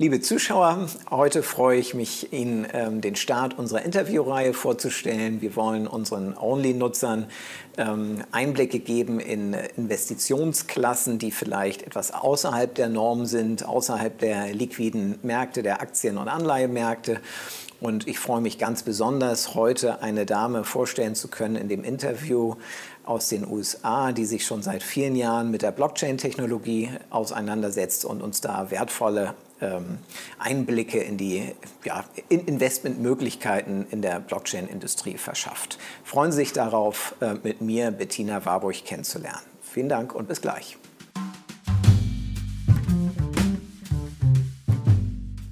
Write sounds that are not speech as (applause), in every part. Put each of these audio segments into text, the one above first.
Liebe Zuschauer, heute freue ich mich, Ihnen ähm, den Start unserer Interviewreihe vorzustellen. Wir wollen unseren Only-Nutzern ähm, Einblicke geben in Investitionsklassen, die vielleicht etwas außerhalb der Norm sind, außerhalb der liquiden Märkte, der Aktien- und Anleihemärkte. Und ich freue mich ganz besonders, heute eine Dame vorstellen zu können in dem Interview aus den USA, die sich schon seit vielen Jahren mit der Blockchain-Technologie auseinandersetzt und uns da wertvolle ähm, Einblicke in die ja, Investmentmöglichkeiten in der Blockchain-Industrie verschafft. Freuen Sie sich darauf, äh, mit mir Bettina Warburg kennenzulernen. Vielen Dank und bis gleich.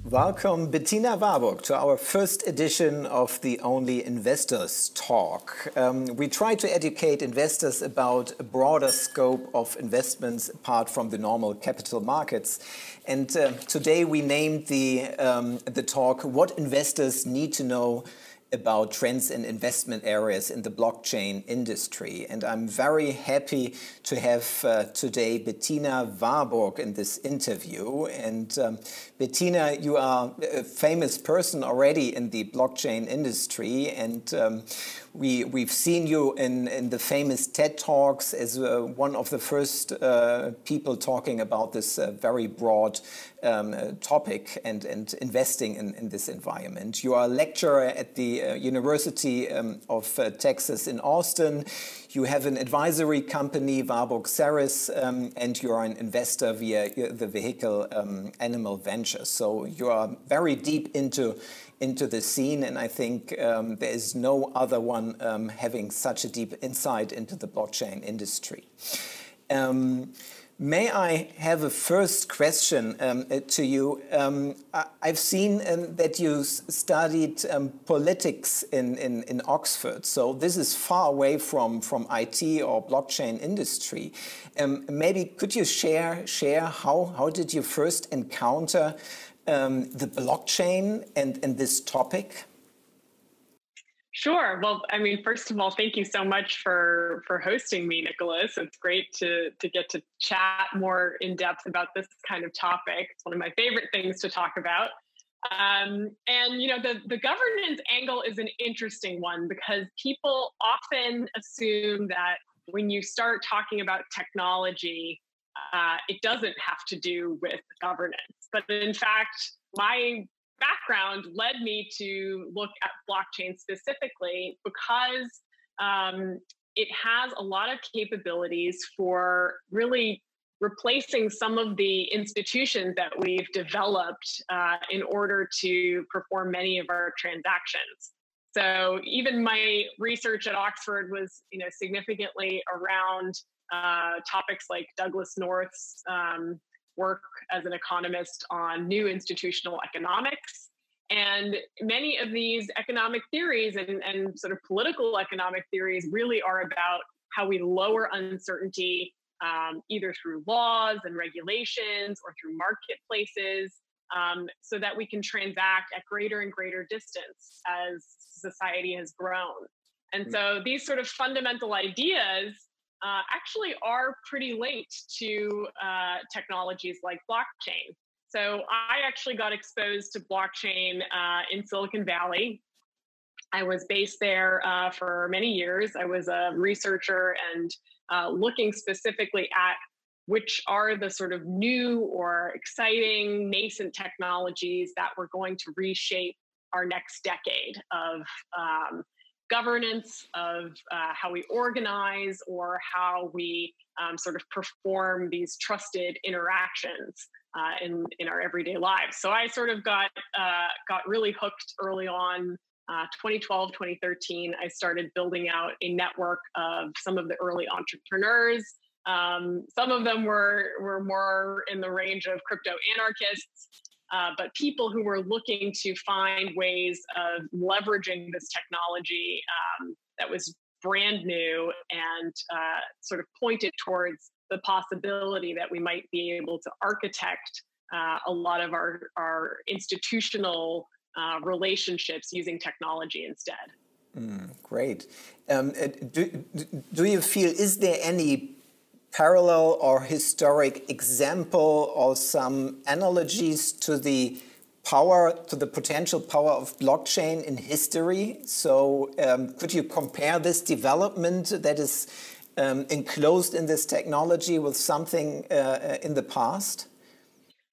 Welcome, Bettina Warburg, to our first edition of the Only Investors Talk. Um, we try to educate investors about a broader scope of investments apart from the normal capital markets. And uh, today we named the, um, the talk What Investors Need to Know about trends in investment areas in the blockchain industry. And I'm very happy to have uh, today Bettina Warburg in this interview. And um, Bettina, you are a famous person already in the blockchain industry. And um, we, we've seen you in, in the famous TED Talks as uh, one of the first uh, people talking about this uh, very broad um, topic and, and investing in, in this environment. You are a lecturer at the uh, University um, of uh, Texas in Austin. You have an advisory company, Warburg Serres, um, and you are an investor via the vehicle um, Animal Ventures. So you are very deep into into the scene, and I think um, there is no other one um, having such a deep insight into the blockchain industry. Um, May I have a first question um, uh, to you? Um, I've seen um, that you studied um, politics in, in, in, Oxford, so this is far away from, from IT or blockchain industry. Um, maybe could you share, share how, how did you first encounter um, the blockchain and, and this topic? Sure. Well, I mean, first of all, thank you so much for for hosting me, Nicholas. It's great to to get to chat more in depth about this kind of topic. It's one of my favorite things to talk about. Um, and you know, the the governance angle is an interesting one because people often assume that when you start talking about technology, uh, it doesn't have to do with governance. But in fact, my background led me to look at blockchain specifically because um, it has a lot of capabilities for really replacing some of the institutions that we've developed uh, in order to perform many of our transactions. So even my research at Oxford was, you know, significantly around uh, topics like Douglass North's um, work as an economist on new institutional economics. And many of these economic theories and, and sort of political economic theories really are about how we lower uncertainty um, either through laws and regulations or through marketplaces um, so that we can transact at greater and greater distance as society has grown. And mm. so these sort of fundamental ideas uh, actually are pretty linked to uh, technologies like blockchain. So I actually got exposed to blockchain uh, in Silicon Valley. I was based there uh, for many years. I was a researcher and uh, looking specifically at which are the sort of new or exciting nascent technologies that were going to reshape our next decade of um, governance, of uh, how we organize, or how we um, sort of perform these trusted interactions uh, in in our everyday lives. So I sort of got uh, got really hooked early on. Uh, 2012, 2013, I started building out a network of some of the early entrepreneurs. Um, some of them were were more in the range of crypto anarchists, uh, but people who were looking to find ways of leveraging this technology um, that was brand new and uh, sort of pointed towards the possibility that we might be able to architect uh, a lot of our, our institutional uh, relationships using technology instead. Mm, great. Um, uh, do, do you feel, is there any parallel or historic example or some analogies to the power, to the potential power of blockchain in history? So, um, could you compare this development that is um, enclosed in this technology with something uh, in the past?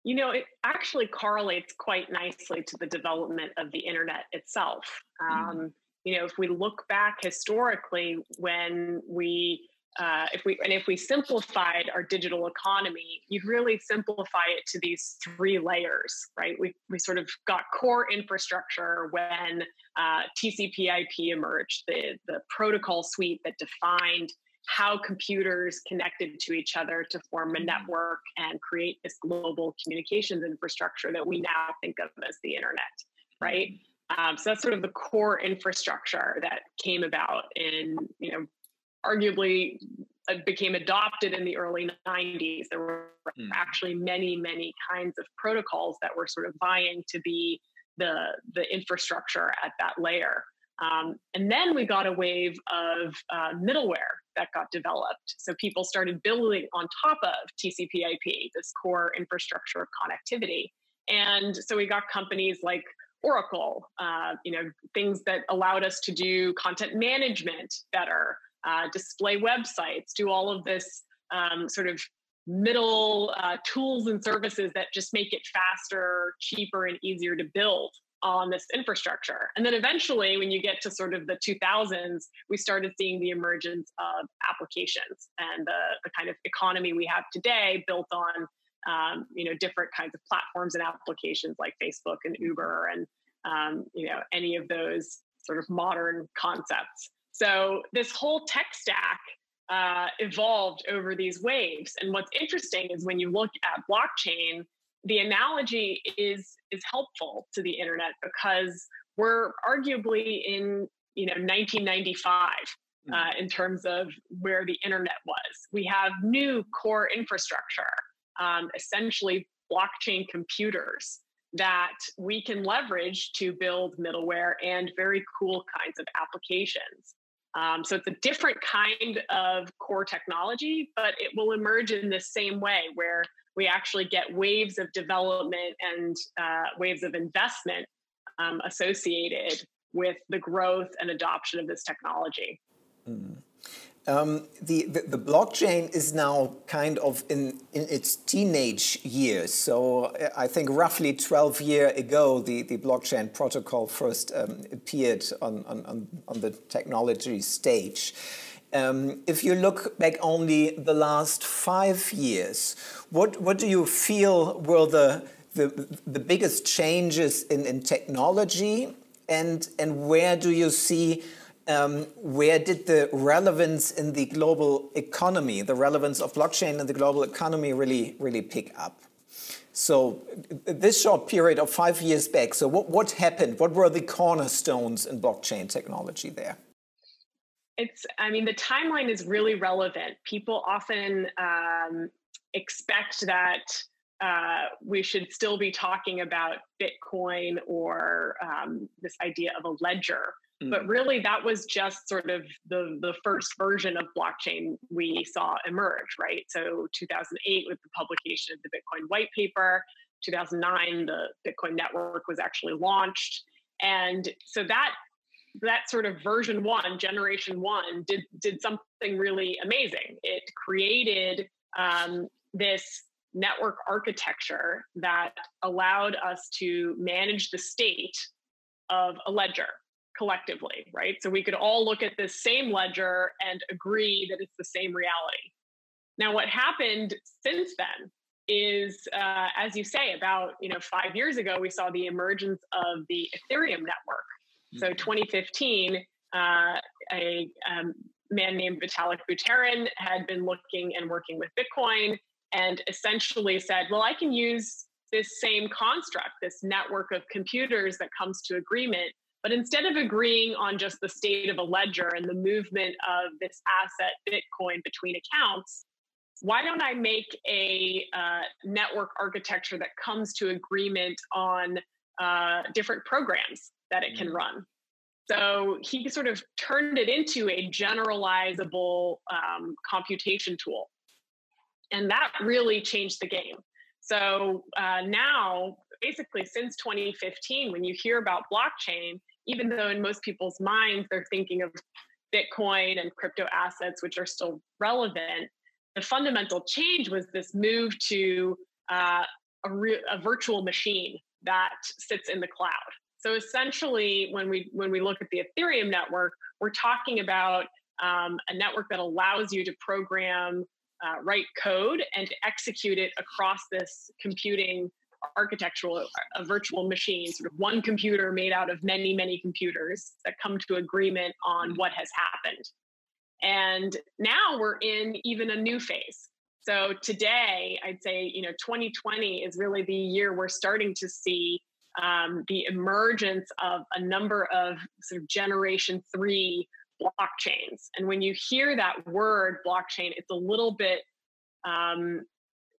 You know, it actually correlates quite nicely to the development of the internet itself. Mm. Um, you know, if we look back historically, when we uh, if we and if we simplified our digital economy, you'd really simplify it to these three layers, right? We we sort of got core infrastructure when uh, TCP/IP emerged, the the protocol suite that defined how computers connected to each other to form a mm-hmm. network and create this global communications infrastructure that we now think of as the internet, right? Mm-hmm. Um, so that's sort of the core infrastructure that came about in, you know, arguably uh, became adopted in the early 90s. There were mm. actually many, many kinds of protocols that were sort of vying to be the, the infrastructure at that layer. Um, and then we got a wave of uh, middleware that got developed. So people started building on top of TCP/IP, this core infrastructure of connectivity. And so we got companies like Oracle, uh, you know, things that allowed us to do content management better, uh, display websites, do all of this um, sort of middle uh, tools and services that just make it faster, cheaper, and easier to build on this infrastructure. And then eventually, when you get to sort of the 2000s, we started seeing the emergence of applications and the, the kind of economy we have today built on um, you know different kinds of platforms and applications like Facebook and Uber and um, you know any of those sort of modern concepts. So this whole tech stack uh, evolved over these waves. And what's interesting is when you look at blockchain, the analogy is is helpful to the internet because we're arguably in you know 1995 uh, mm. in terms of where the internet was. We have new core infrastructure, um, essentially blockchain computers that we can leverage to build middleware and very cool kinds of applications. Um, so it's a different kind of core technology, but it will emerge in the same way where we actually get waves of development and uh, waves of investment um, associated with the growth and adoption of this technology. Mm. Um, the, the, the, blockchain is now kind of in, in its teenage years. So uh, I think roughly 12 years ago, the, the blockchain protocol first um, appeared on, on, on the technology stage. Um, if you look back only the last five years, what, what do you feel were the, the, the biggest changes in, in technology and, and where do you see um, where did the relevance in the global economy, the relevance of blockchain in the global economy really, really pick up? So this short period of five years back, so what, what happened? What were the cornerstones in blockchain technology there? It's, I mean, the timeline is really relevant. People often um, expect that uh, we should still be talking about Bitcoin or um, this idea of a ledger. Mm. But really, that was just sort of the, the first version of blockchain we saw emerge, right? So, 2008 with the publication of the Bitcoin white paper, 2009, the Bitcoin network was actually launched. And so that that sort of version one, generation one, did did something really amazing. It created um, this network architecture that allowed us to manage the state of a ledger collectively, right? So we could all look at this same ledger and agree that it's the same reality. Now, what happened since then is, uh, as you say, about you know five years ago, we saw the emergence of the Ethereum network, so mm-hmm. 2015, uh, a um, man named Vitalik Buterin had been looking and working with Bitcoin and essentially said, well, I can use this same construct, this network of computers that comes to agreement. But instead of agreeing on just the state of a ledger and the movement of this asset, Bitcoin, between accounts, why don't I make a uh, network architecture that comes to agreement on uh, different programs that it can mm. run. So he sort of turned it into a generalizable um, computation tool. And that really changed the game. So uh, now, basically, since 2015, when you hear about blockchain, even though in most people's minds they're thinking of Bitcoin and crypto assets, which are still relevant, the fundamental change was this move to uh, a, a virtual machine that sits in the cloud. So essentially, when we when we look at the Ethereum network, we're talking about um, a network that allows you to program, uh, write code, and execute it across this computing architectural a virtual machine sort of one computer made out of many many computers that come to agreement on mm-hmm. what has happened. And now we're in even a new phase. So today i'd say you know 2020 is really the year we're starting to see um, the emergence of a number of sort of generation three blockchains. And when you hear that word blockchain it's a little bit um,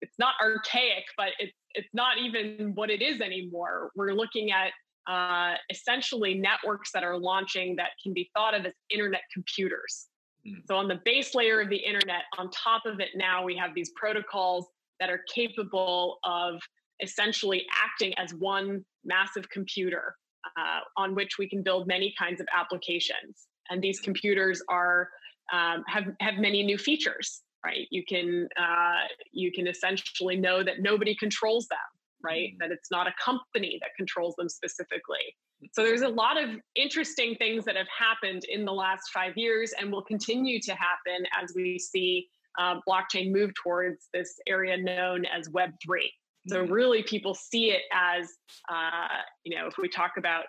it's not archaic but it's it's not even what it is anymore. We're looking at uh, essentially networks that are launching that can be thought of as internet computers. Mm. So, on the base layer of the internet, on top of it, now we have these protocols that are capable of essentially acting as one massive computer uh, on which we can build many kinds of applications. And these computers are um, have have many new features right? You can uh, you can essentially know that nobody controls them, right? Mm. That it's not a company that controls them specifically. So there's a lot of interesting things that have happened in the last five years and will continue to happen as we see uh, blockchain move towards this area known as Web three. So mm. really, people see it as uh, you know, if we talk about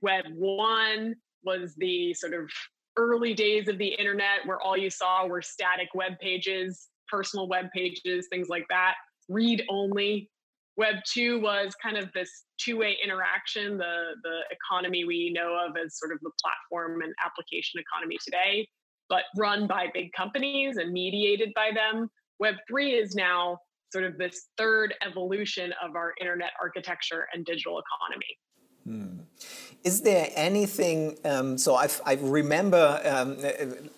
Web one was the sort of early days of the internet where all you saw were static web pages, personal web pages, things like that, read only. Web 2 was kind of this two-way interaction, the the economy we know of as sort of the platform and application economy today, but run by big companies and mediated by them. Web 3 is now sort of this third evolution of our internet architecture and digital economy. Hmm. Is there anything? Um, so I've, I remember, um,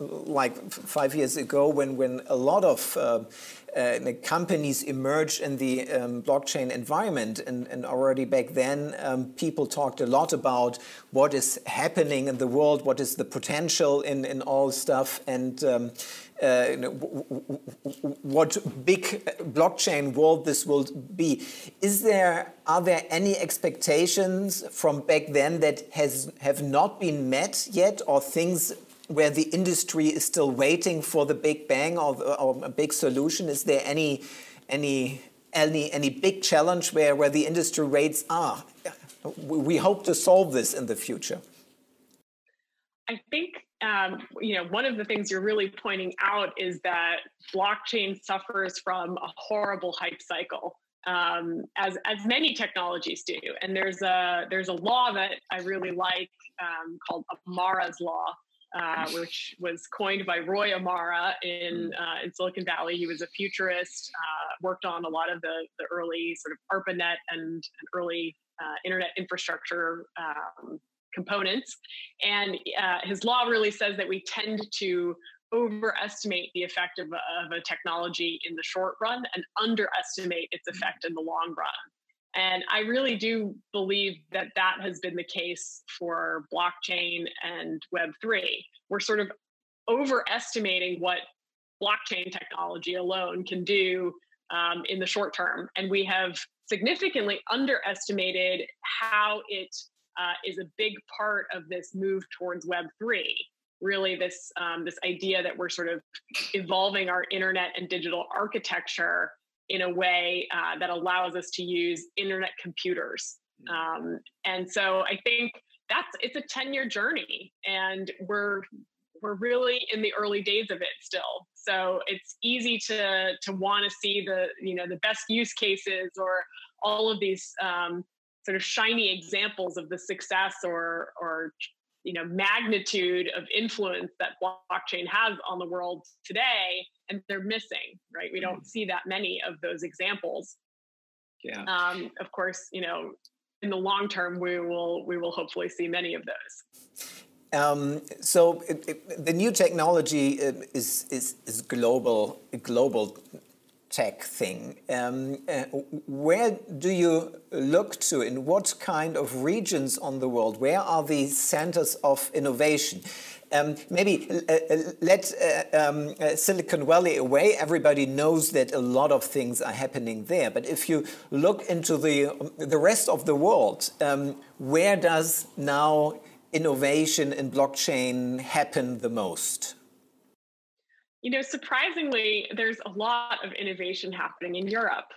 like five years ago, when when a lot of uh, uh, companies emerged in the um, blockchain environment, and, and, already back then, um, people talked a lot about what is happening in the world, what is the potential in in all stuff, and uh, what big blockchain world this will be. Is there are there any expectations from back then that has have not been met yet, or things where the industry is still waiting for the big bang or, or a big solution? Is there any any any any big challenge where where the industry rates are? We hope to solve this in the future. I think um, you know, one of the things you're really pointing out is that blockchain suffers from a horrible hype cycle, um, as as many technologies do. And there's a there's a law that I really like um, called Amara's law, uh, which was coined by Roy Amara in hmm. uh, in Silicon Valley. He was a futurist, uh, worked on a lot of the the early sort of ARPANET and, and early uh, internet infrastructure um, components. And uh, his law really says that we tend to overestimate the effect of, of a technology in the short run and underestimate its effect in the long run. And I really do believe that that has been the case for blockchain and Web3. We're sort of overestimating what blockchain technology alone can do um, in the short term. And we have significantly underestimated how it uh, is a big part of this move towards Web three. Really, this um, this idea that we're sort of evolving our internet and digital architecture in a way uh, that allows us to use internet computers. Mm. Um, and so I think that's it's a 10 year journey and we're we're really in the early days of it still so it's easy to to want to see the you know the best use cases or all of these um, sort of shiny examples of the success or or you know magnitude of influence that blockchain has on the world today and they're missing right? We don't mm. see that many of those examples. Yeah. Um, of course you know in the long term we will we will hopefully see many of those. Um, so it, it, the new technology uh, is, is, is global global tech thing. Um, uh, where do you look to? In what kind of regions on the world? Where are the centers of innovation? Um, maybe uh, uh let uh, um, uh, Silicon Valley away. Everybody knows that a lot of things are happening there. But if you look into the the rest of the world, um, where does now innovation in blockchain happen the most? You know, surprisingly, there's a lot of innovation happening in Europe.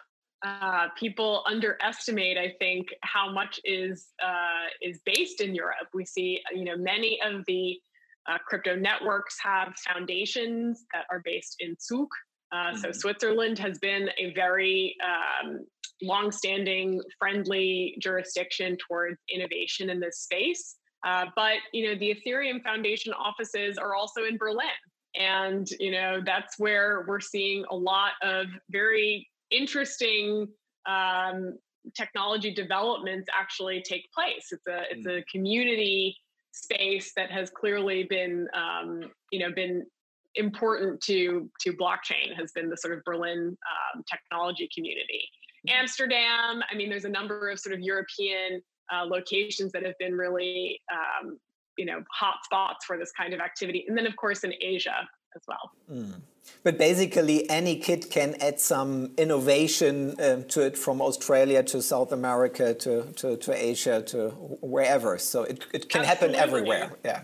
Uh, people underestimate, I think, how much is uh, is based in Europe. We see, you know, many of the uh, crypto networks have foundations that are based in Zug. Uh, mm-hmm. So Switzerland has been a very um, long-standing, friendly jurisdiction towards innovation in this space. Uh, but you know, the Ethereum Foundation offices are also in Berlin. And, you know, that's where we're seeing a lot of very interesting um, technology developments actually take place. It's a, it's a mm. community space that has clearly been, um, you know, been important to to blockchain has been the sort of Berlin um, technology community. Mm. Amsterdam, I mean, there's a number of sort of European uh, locations that have been really um, you know hot spots for this kind of activity. And then of course in asia as well. Mm. but basically any kid can add some innovation um, to it from australia to south america to, to, to asia to wherever. So it, it can Absolutely. happen everywhere. Yeah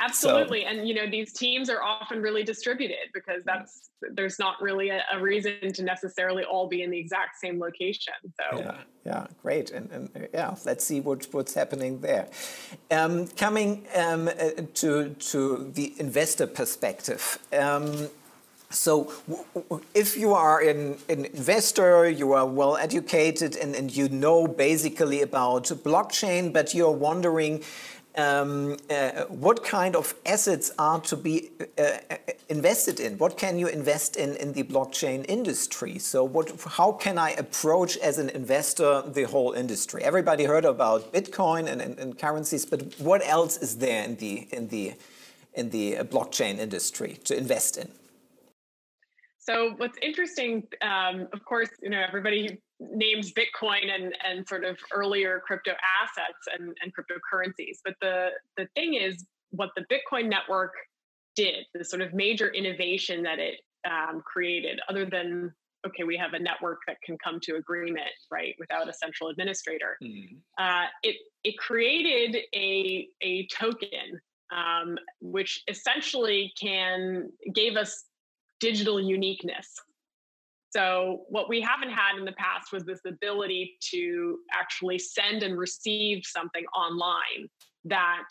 Absolutely. So, and you know, these teams are often really distributed because that's there's not really a, a, reason to necessarily all be in the exact same location. So yeah, yeah, great. And, and yeah, let's see what, what's happening there. Um, coming um, uh, to to the investor perspective. Um, so, if you are an, an, investor, you are well educated, and, and you know basically about blockchain, but you're wondering um, uh, what kind of assets are to be uh, uh, invested in? What can you invest in in the blockchain industry? So, what, how can I approach as an investor the whole industry? Everybody heard about Bitcoin and, and, and currencies, but what else is there in the in the in the blockchain industry to invest in? So, what's interesting, um, of course, you know, everybody names Bitcoin and, and sort of earlier crypto assets and, and cryptocurrencies. But the, the thing is, what the Bitcoin network did, the sort of major innovation that it um, created, other than, okay, we have a network that can come to agreement, right, without a central administrator, mm-hmm. uh, it, it created a, a token um, which essentially can gave us digital uniqueness so, what we haven't had in the past was this ability to actually send and receive something online that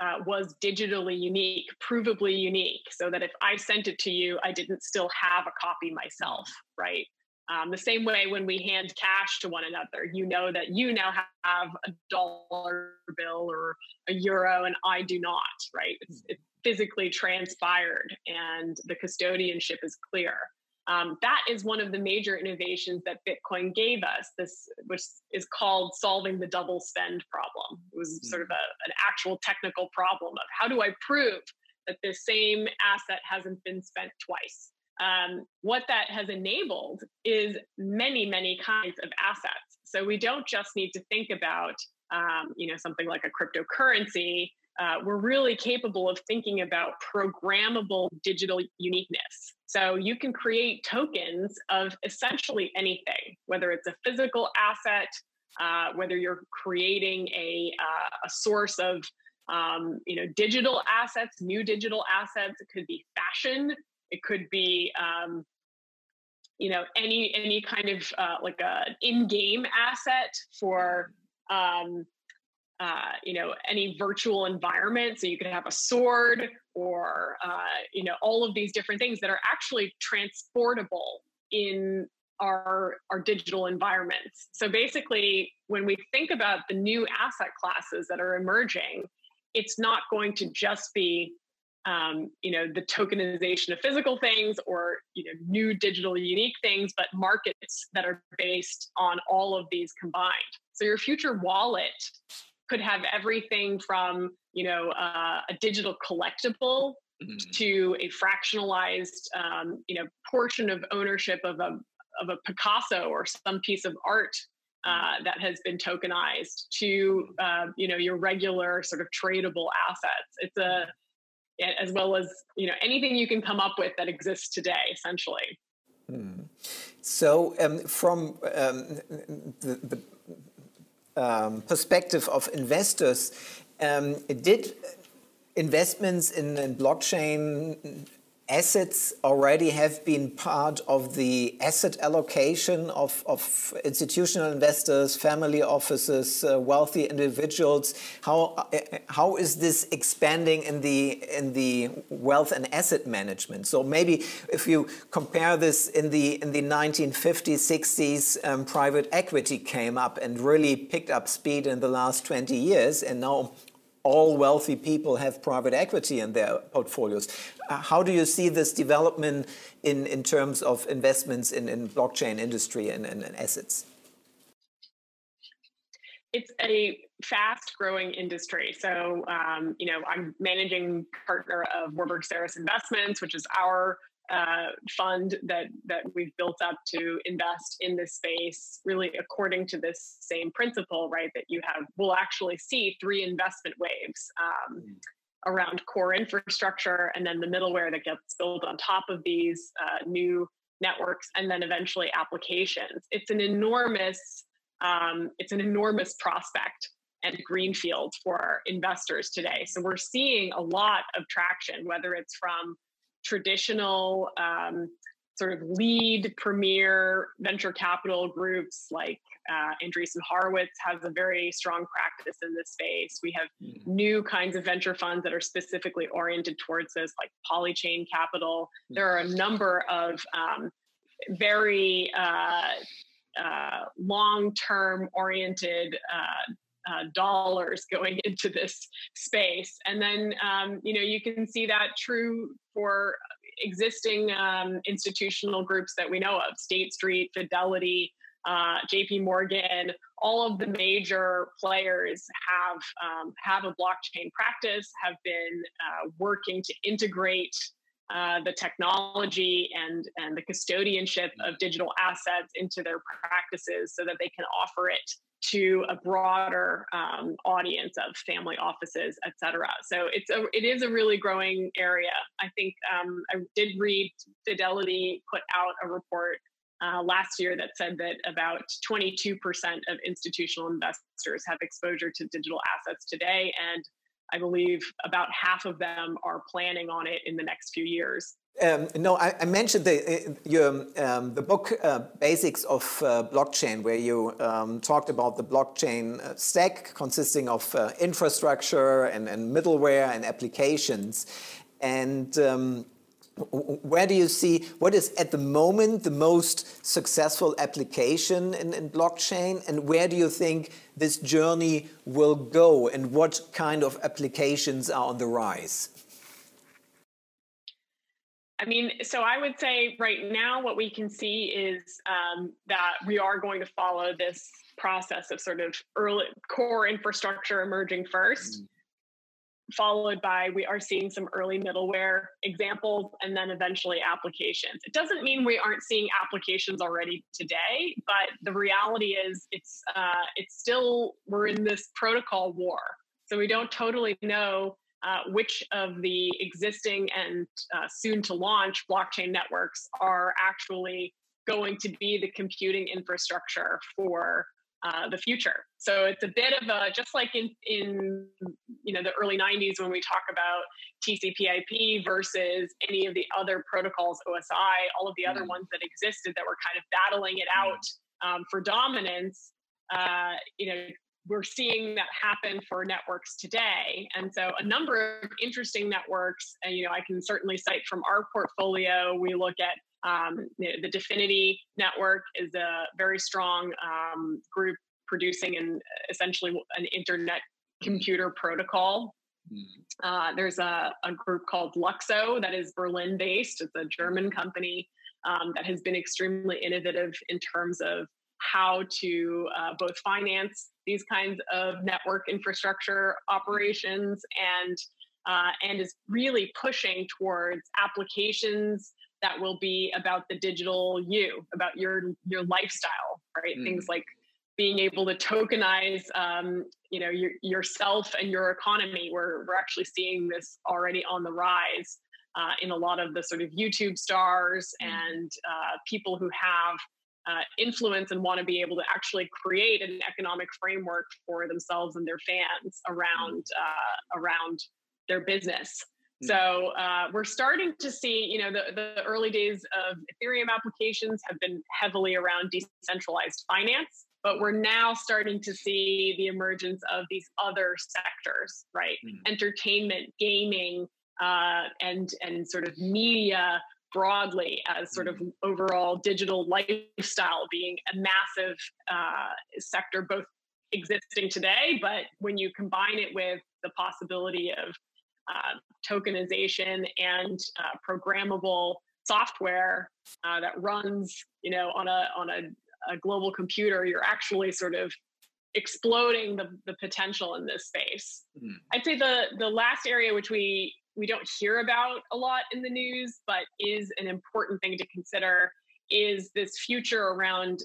uh, was digitally unique, provably unique, so that if I sent it to you, I didn't still have a copy myself, right? Um, the same way when we hand cash to one another, you know that you now have a dollar bill or a euro and I do not, right? It's, it's physically transpired and the custodianship is clear. Um, that is one of the major innovations that Bitcoin gave us, this which is called solving the double spend problem. It was mm. sort of a, an actual technical problem of how do I prove that the same asset hasn't been spent twice. Um, what that has enabled is many, many kinds of assets. So we don't just need to think about, um, you know, something like a cryptocurrency uh, we're really capable of thinking about programmable digital uniqueness. So you can create tokens of essentially anything, whether it's a physical asset, uh, whether you're creating a, uh, a source of um, you know digital assets, new digital assets. It could be fashion. It could be um, you know any any kind of uh, like a in-game asset for um, uh, you know any virtual environment. So you could have a sword or uh, you know all of these different things that are actually transportable in our our digital environments. So basically when we think about the new asset classes that are emerging it's not going to just be um, you know the tokenization of physical things or you know new digital unique things but markets that are based on all of these combined. So your future wallet could have everything from you know uh, a digital collectible mm-hmm. to a fractionalized, um, you know, portion of ownership of a of a Picasso or some piece of art uh, that has been tokenized to uh, you know your regular sort of tradable assets. It's a as well as you know anything you can come up with that exists today, essentially. Hmm. So, um, from um, the, the um, perspective of investors, um, did investments in, in blockchain assets already have been part of the asset allocation of, of institutional investors, family offices, uh, wealthy individuals. How, uh, how is this expanding in the, in the wealth and asset management? So maybe if you compare this in the, in the 1950s, 60s, um, private equity came up and really picked up speed in the last 20 years. And now all wealthy people have private equity in their portfolios. Uh, how do you see this development in, in terms of investments in, in blockchain industry and, and, and assets? It's a fast growing industry. So, um, you know, I'm managing partner of Warburg Serres Investments, which is our uh, fund that that we've built up to invest in this space, really according to this same principle, right? That you have we'll actually see three investment waves um, mm. around core infrastructure, and then the middleware that gets built on top of these uh, new networks, and then eventually applications. It's an enormous um, it's an enormous prospect and greenfield for investors today. So we're seeing a lot of traction, whether it's from traditional um, sort of lead premier venture capital groups like uh, Andreessen Horowitz has a very strong practice in this space. We have mm. new kinds of venture funds that are specifically oriented towards this, like Polychain Capital. Mm. There are a number of um, very uh, uh, long-term oriented uh, uh, dollars going (laughs) into this space. And then, um, you know, you can see that true for existing um, institutional groups that we know of State Street, Fidelity, uh, JP Morgan, all of the major players have um, have a blockchain practice, have been uh, working to integrate uh, the technology and and the custodianship of digital assets into their practices so that they can offer it to a broader um, audience of family offices, et cetera. So it's a, it is a really growing area. I think um, I did read Fidelity put out a report uh, last year that said that about 22% of institutional investors have exposure to digital assets today, and I believe about half of them are planning on it in the next few years. Um, no, I, I, mentioned the uh, your, um, the book uh, Basics of uh, Blockchain, where you um, talked about the blockchain uh, stack consisting of uh, infrastructure and, and, middleware and applications. And um, where do you see what is at the moment the most successful application in, in blockchain, and where do you think this journey will go, and what kind of applications are on the rise? I mean, so I would say right now, what we can see is um, that we are going to follow this process of sort of early core infrastructure emerging first, mm. followed by we are seeing some early middleware examples and then eventually applications. It doesn't mean we aren't seeing applications already today, but the reality is it's uh, it's still we're in this protocol war. So we don't totally know uh, which of the existing and uh, soon to launch blockchain networks are actually going to be the computing infrastructure for uh, the future. So it's a bit of a just like in in you know the early 90s when we talk about TCP/IP versus any of the other protocols, OSI, all of the other mm. ones that existed that were kind of battling it mm. out um, for dominance. Uh, you know, we're seeing that happen for networks today. And so a number of interesting networks, and you know, I can certainly cite from our portfolio, we look at um, the, the Dfinity network is a very strong um, group producing an essentially an internet computer protocol. Mm-hmm. Uh, there's a, a, group called LUKSO that is Berlin based. It's a German company um, that has been extremely innovative in terms of how to uh, both finance these kinds of network infrastructure operations and uh, and is really pushing towards applications that will be about the digital you, about your your lifestyle, right? Mm. Things like being able to tokenize, um, you know, your, yourself and your economy. We're we're actually seeing this already on the rise uh, in a lot of the sort of YouTube stars mm. and uh, people who have uh, influence and want to be able to actually create an economic framework for themselves and their fans around mm. uh, around their business. Mm. So uh, we're starting to see, you know, the, the early days of Ethereum applications have been heavily around decentralized finance, but we're now starting to see the emergence of these other sectors, right? Mm. Entertainment, gaming, uh, and and sort of media broadly as sort of mm. overall digital lifestyle being a massive uh, sector, both existing today, but when you combine it with the possibility of uh, tokenization and uh, programmable software uh, that runs, you know, on a on a, a, global computer, you're actually sort of exploding the, the potential in this space. Mm-hmm. I'd say the the last area which we we don't hear about a lot in the news, but is an important thing to consider is this future around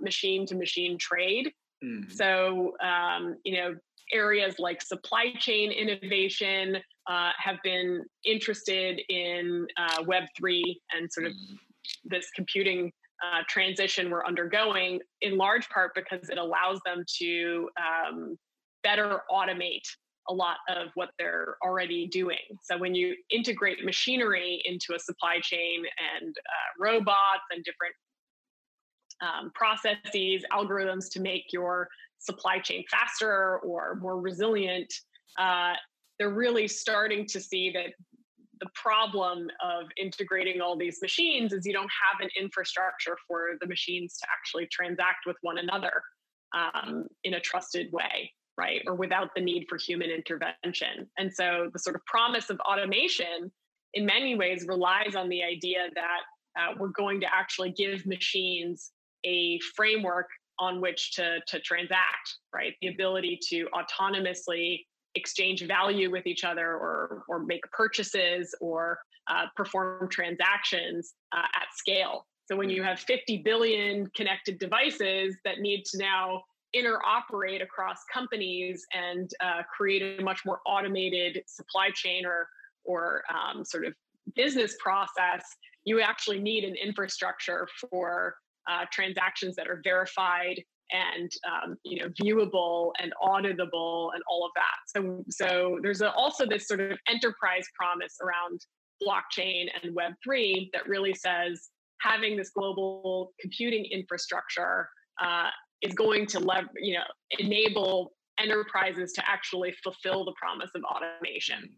machine to machine trade. Mm-hmm. So, um, you know, areas like supply chain innovation uh, have been interested in uh, Web3 and sort of mm-hmm. this computing uh, transition we're undergoing, in large part because it allows them to um, better automate a lot of what they're already doing. So when you integrate machinery into a supply chain and uh, robots and different um, processes, algorithms to make your supply chain faster or more resilient, uh, they're really starting to see that the problem of integrating all these machines is you don't have an infrastructure for the machines to actually transact with one another um, in a trusted way right? Or without the need for human intervention. And so the sort of promise of automation in many ways relies on the idea that uh, we're going to actually give machines a framework on which to, to transact, right? The ability to autonomously exchange value with each other or, or make purchases or uh, perform transactions uh, at scale. So when you have 50 billion connected devices that need to now interoperate across companies and uh, create a much more automated supply chain or or um, sort of business process, you actually need an infrastructure for uh, transactions that are verified and um, you know viewable and auditable and all of that. So so there's a, also this sort of enterprise promise around blockchain and Web three that really says having this global computing infrastructure uh, is going to lev- you know enable enterprises to actually fulfill the promise of automation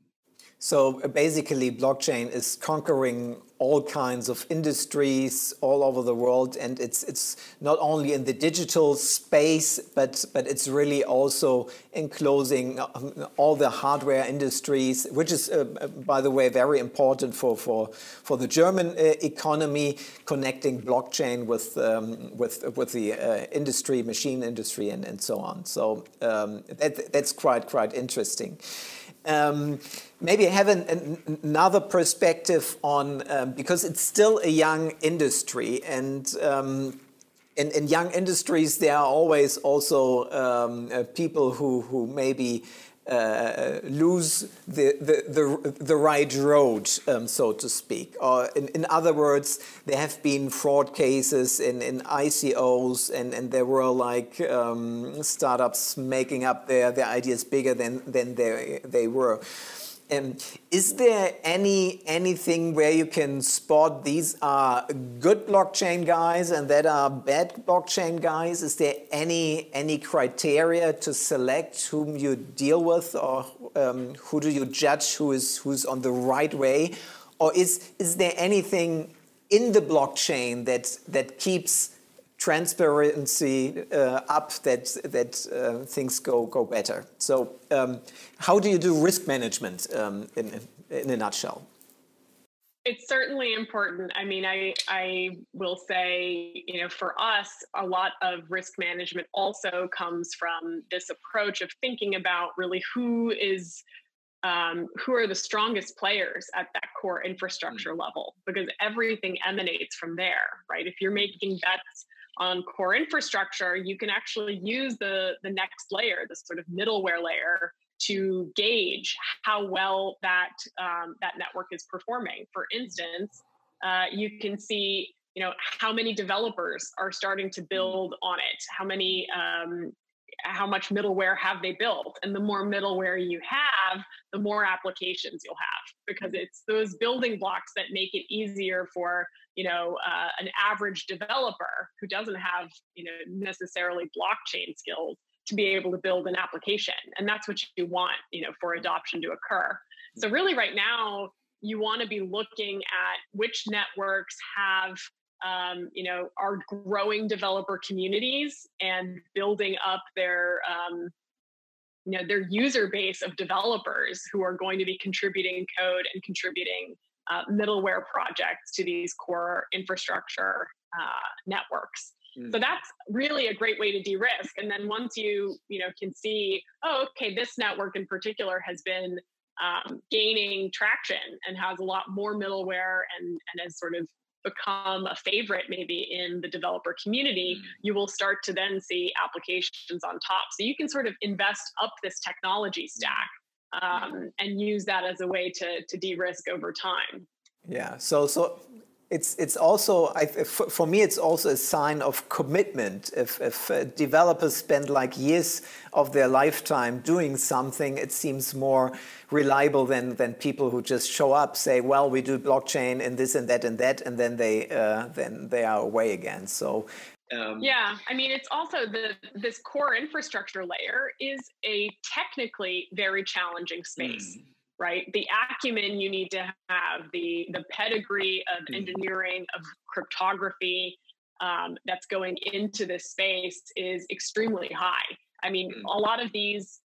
so uh, basically, blockchain is conquering all kinds of industries all over the world, and it's it's not only in the digital space, but but it's really also enclosing um, all the hardware industries, which is, uh, uh, by the way, very important for for for the German uh, economy, connecting blockchain with um, with with the uh, industry, machine industry, and and so on. So um, that that's quite quite interesting um, maybe have an, an, another perspective on um, because it's still a young industry and um, in, in, young industries there are always also um, uh, people who, who maybe uh, lose the, the, the, the, right road, um, so to speak. Or in, in, other words, there have been fraud cases in, in ICOs, and, and there were like um, startups making up their, their ideas bigger than, than they, they were. Um, is there any anything where you can spot these are good blockchain guys and that are bad blockchain guys? Is there any any criteria to select whom you deal with, or um, who do you judge who is who's on the right way, or is is there anything in the blockchain that that keeps transparency uh, up that that uh, things go go better. So um, how do you do risk management um, in, in a nutshell? It's certainly important. I mean, I I will say, you know, for us, a lot of risk management also comes from this approach of thinking about really who is um, who are the strongest players at that core infrastructure mm-hmm. level because everything emanates from there right if you're making bets on core infrastructure you can actually use the the next layer the sort of middleware layer to gauge how well that um, that network is performing. For instance uh, you can see you know how many developers are starting to build on it. How many um, how much middleware have they built? And the more middleware you have the more applications you'll have because it's those building blocks that make it easier for you know uh, an average developer who doesn't have you know necessarily blockchain skills to be able to build an application. And that's what you want you know for adoption to occur. So really right now you want to be looking at which networks have um, you know, our growing developer communities and building up their, um, you know, their user base of developers who are going to be contributing code and contributing uh, middleware projects to these core infrastructure uh, networks. Mm. So that's really a great way to de-risk. And then once you, you know, can see, oh, okay, this network in particular has been um, gaining traction and has a lot more middleware and, and has sort of become a favorite maybe in the developer community, mm. you will start to then see applications on top. So you can sort of invest up this technology stack um, and use that as a way to, to de-risk over time. Yeah. So so it's it's also I, for me it's also a sign of commitment if, if uh, developers spend like years of their lifetime doing something it seems more reliable than than people who just show up say well we do blockchain and this and that and that and then they uh, then they are away again so um, yeah, I mean, it's also the this core infrastructure layer is a technically very challenging space. Mm right? The acumen you need to have, the the pedigree of mm. engineering, of cryptography um, that's going into this space is extremely high. I mean, mm. a lot of these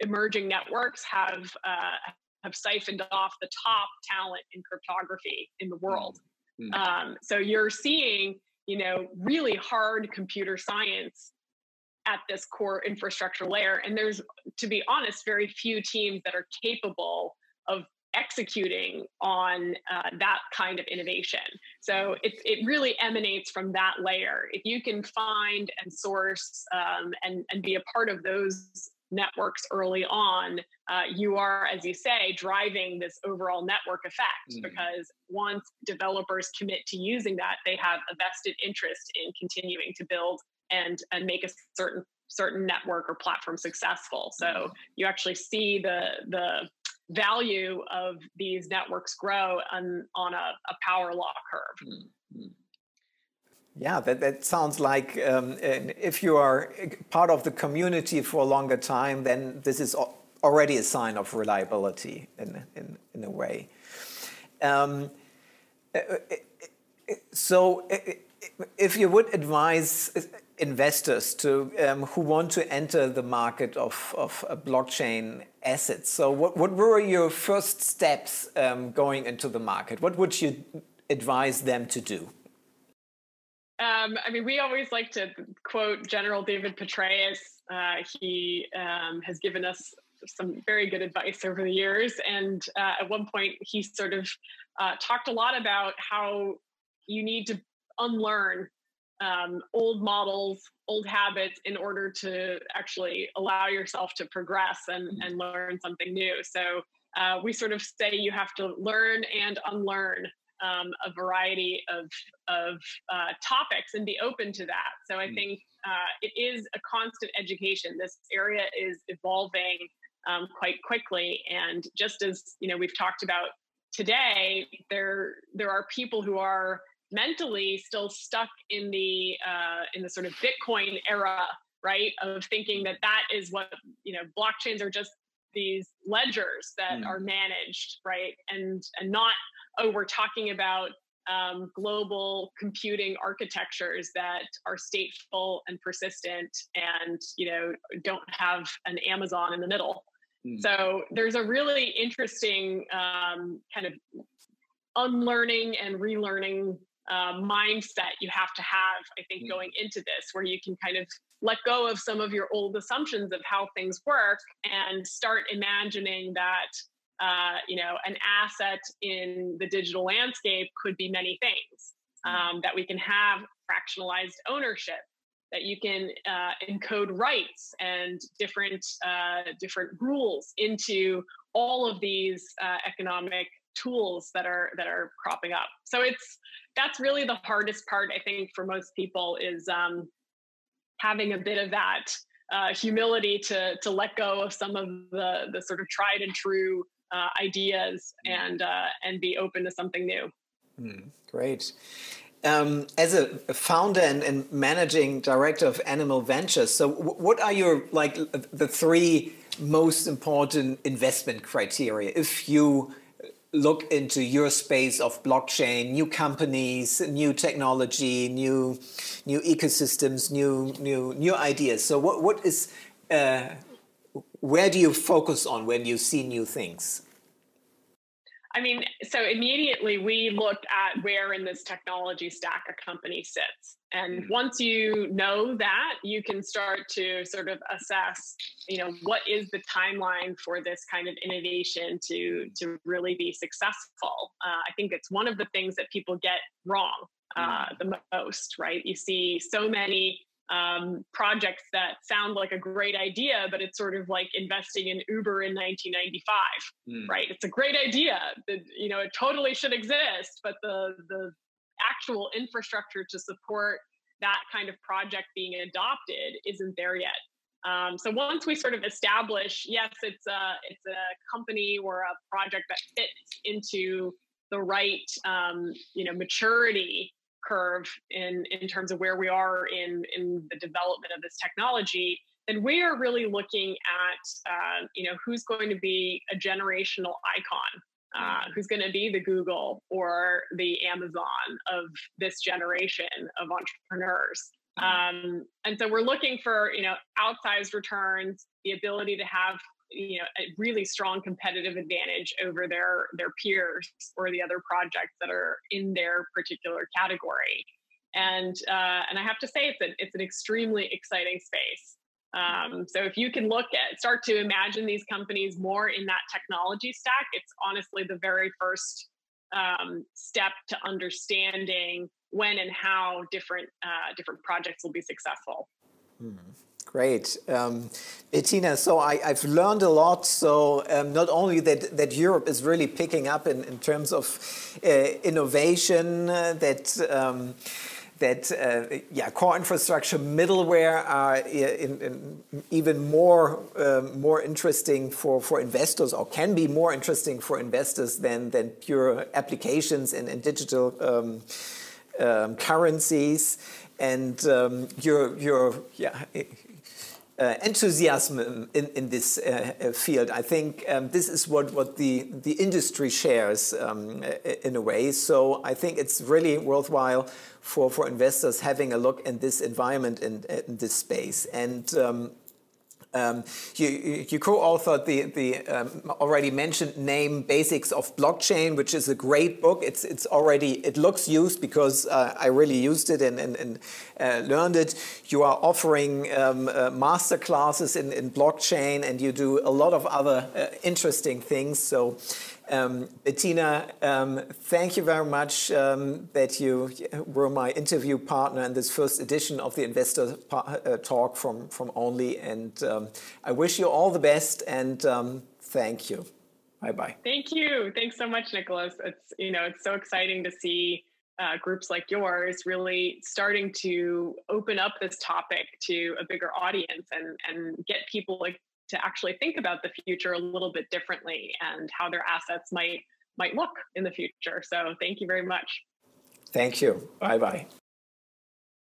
emerging networks have uh, have siphoned off the top talent in cryptography in the world. Mm. Um, so you're seeing, you know, really hard computer science at this core infrastructure layer. And there's, to be honest, very few teams that are capable of executing on uh, that kind of innovation. So it, it really emanates from that layer. If you can find and source um, and, and be a part of those networks early on, uh, you are, as you say, driving this overall network effect mm. because once developers commit to using that, they have a vested interest in continuing to build and and make a certain certain network or platform successful. So mm-hmm. you actually see the the value of these networks grow on on a, a power law curve. Mm-hmm. Yeah, that, that sounds like um, if you are part of the community for a longer time, then this is already a sign of reliability in, in, in a way. Um, uh, uh, so, if you would advise investors to um, who want to enter the market of, of uh, blockchain assets. So, what, what were your first steps um, going into the market? What would you advise them to do? Um, I mean, we always like to quote General David Petraeus. Uh, he um, has given us some very good advice over the years. And uh, at one point, he sort of uh, talked a lot about how you need to unlearn um, old models, old habits in order to actually allow yourself to progress and, mm-hmm. and learn something new. So uh, we sort of say you have to learn and unlearn um, a variety of, of uh, topics and be open to that. So I mm. think uh, it is a constant education. This area is evolving um, quite quickly, and just as you know, we've talked about today, there there are people who are mentally still stuck in the uh, in the sort of Bitcoin era, right? Of thinking that that is what you know, blockchains are just these ledgers that mm. are managed, right? And and not oh, we're talking about um, global computing architectures that are stateful and persistent, and you know don't have an Amazon in the middle. Mm. So there's a really interesting um, kind of unlearning and relearning uh, mindset you have to have, I think, mm. going into this, where you can kind of let go of some of your old assumptions of how things work and start imagining that uh, you know an asset in the digital landscape could be many things um, that we can have fractionalized ownership that you can uh, encode rights and different uh, different rules into all of these uh, economic tools that are that are cropping up. So it's that's really the hardest part I think for most people is um, having a bit of that uh, humility to to let go of some of the the sort of tried and true uh, ideas mm. and uh, and be open to something new. Mm, great. Um, as a founder and, and, managing director of Animal Ventures, so what are your like the three most important investment criteria if you look into your space of blockchain, new companies, new technology, new new ecosystems, new new new ideas? So what what is uh, where do you focus on when you see new things? I mean, so immediately we looked at where in this technology stack a company sits. And mm. once you know that, you can start to sort of assess, you know, what is the timeline for this kind of innovation to to really be successful. Uh, I think it's one of the things that people get wrong uh, mm. the most, right? You see so many um, projects that sound like a great idea, but it's sort of like investing in Uber in 1995, mm. right? It's a great idea. That, you know, it totally should exist, but the the actual infrastructure to support that kind of project being adopted isn't there yet. Um, so once we sort of establish, yes, it's a it's a company or a project that fits into the right um, you know maturity curve in in terms of where we are in in the development of this technology then we are really looking at uh, you know who's going to be a generational icon uh, mm-hmm. who's going to be the google or the amazon of this generation of entrepreneurs mm-hmm. um, and so we're looking for you know outsized returns the ability to have you know a really strong competitive advantage over their their peers or the other projects that are in their particular category. And uh, and i have to say it's an it's an extremely exciting space. Um, so if you can look at start to imagine these companies more in that technology stack it's honestly the very first um, step to understanding when and how different uh, different projects will be successful. Hmm. Great. Um, Bettina, so I, have learned a lot. So um, not only that, that Europe is really picking up in, in terms of uh, innovation, uh, that um, that uh, yeah, core infrastructure, middleware are in, in even more uh, more interesting for, for investors, or can be more interesting for investors than than pure applications and, and digital um, um, currencies. And um, your your yeah uh, enthusiasm in, in this uh, field. I think um, this is what, what the, the industry shares um, in a way. So I think it's really worthwhile for, for investors having a look in this environment in, in this space. And um, um, you, you co-authored the, the um, already mentioned name Basics of Blockchain, which is a great book. It's, it's already, it looks used because uh, I really used it and, and, and uh, learned it. You are offering um, uh, master classes in, in blockchain and you do a lot of other uh, interesting things. So um, um, thank you very much um, that you were my interview partner in this first edition of the Investor uh, Talk from, from Only. And um, I wish you all the best and um, thank you. Bye bye. Thank you. Thanks so much, Nicholas. It's you know it's so exciting to see uh, groups like yours really starting to open up this topic to a bigger audience and and get people like to actually think about the future a little bit differently and how their assets might might look in the future. So thank you very much. Thank you. Bye bye.